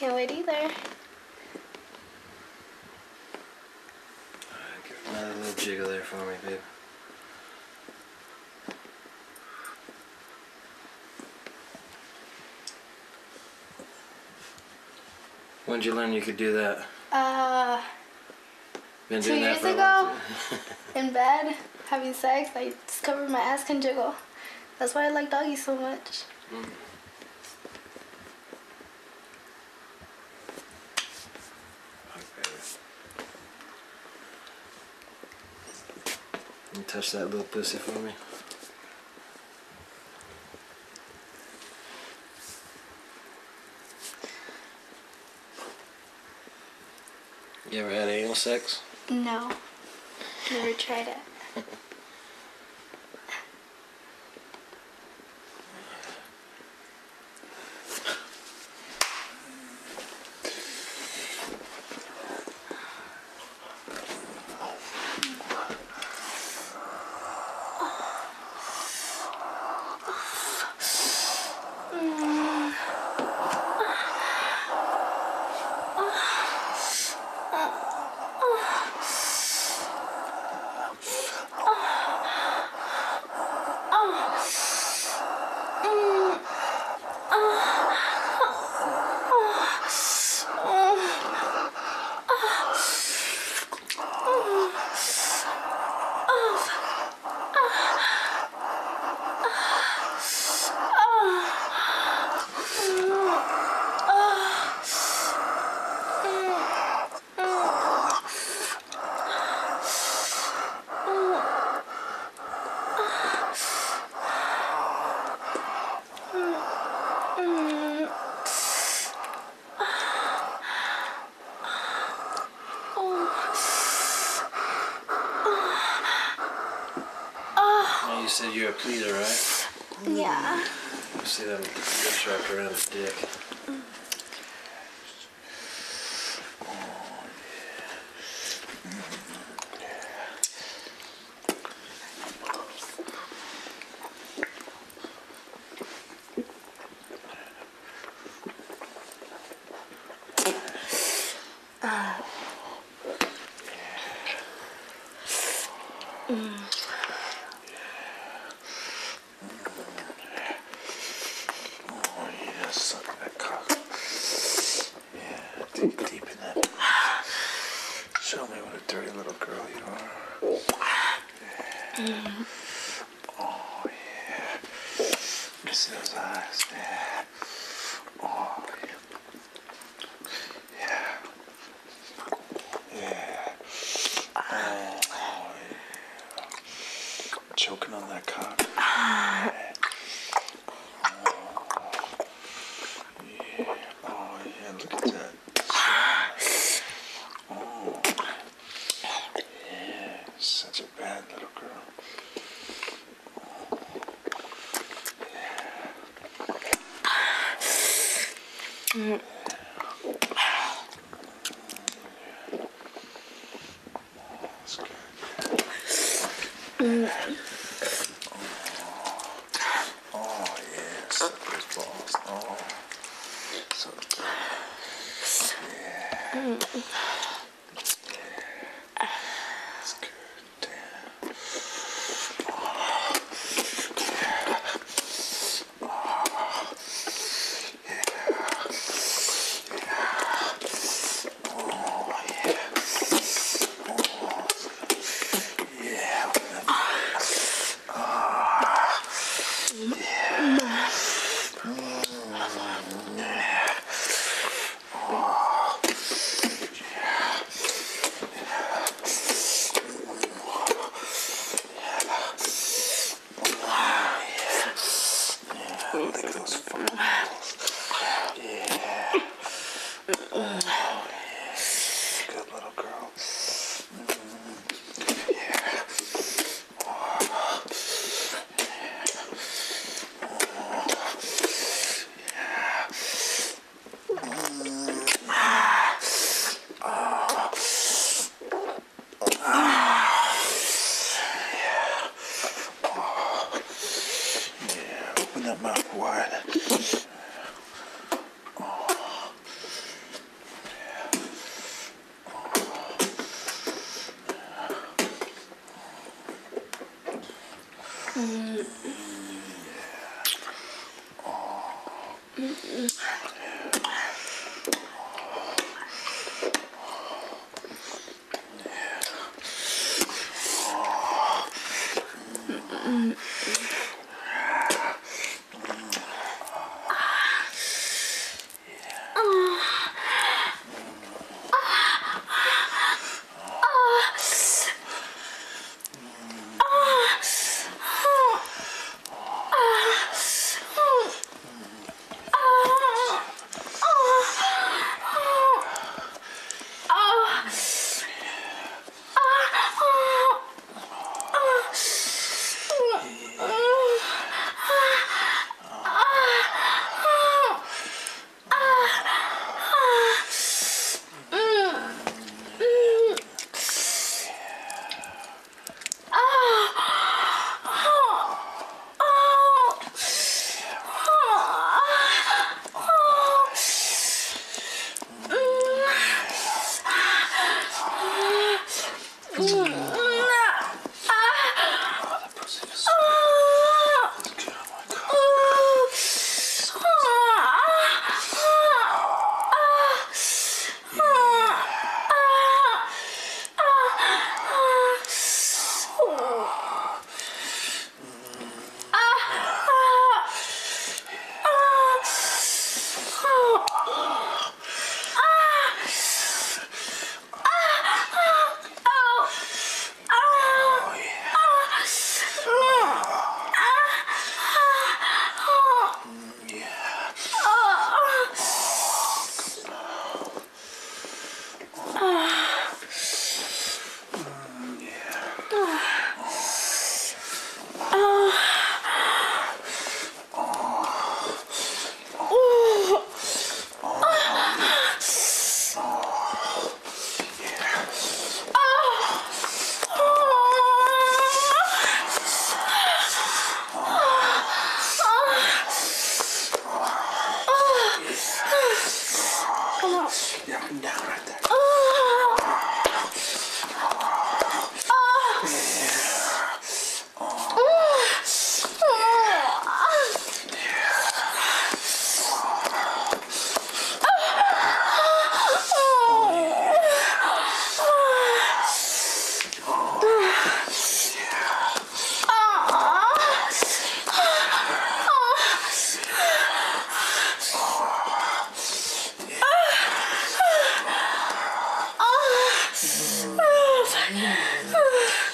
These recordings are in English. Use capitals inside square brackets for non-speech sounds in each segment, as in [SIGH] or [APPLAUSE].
Can't wait either. Give another little jiggle there for me, babe. When did you learn you could do that? Uh, Been Two years ago? [LAUGHS] in bed, having sex, I discovered my ass can jiggle. That's why I like doggy so much. Okay, baby. You touch that little pussy for me. You ever had anal sex? No, never tried it. [LAUGHS] said you're a pleaser, right? Yeah. You see them lips wrapped around his dick. Oh, yeah, suck that cock. Yeah, deep, deep in that. Show me what a dirty little girl you are. Yeah. Oh, yeah. Let me see those eyes. Yeah. Oh, yeah. Yeah. Yeah. Oh, oh, yeah. Choking on that cock. Oh yeah, look at that. Oh, yeah, such a bad little girl. That's good. Oh 음. 음. 어. 음. 음. 음. ああ。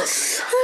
Texas.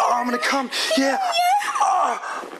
Oh, I'm gonna come. Yeah. Ah. Ah.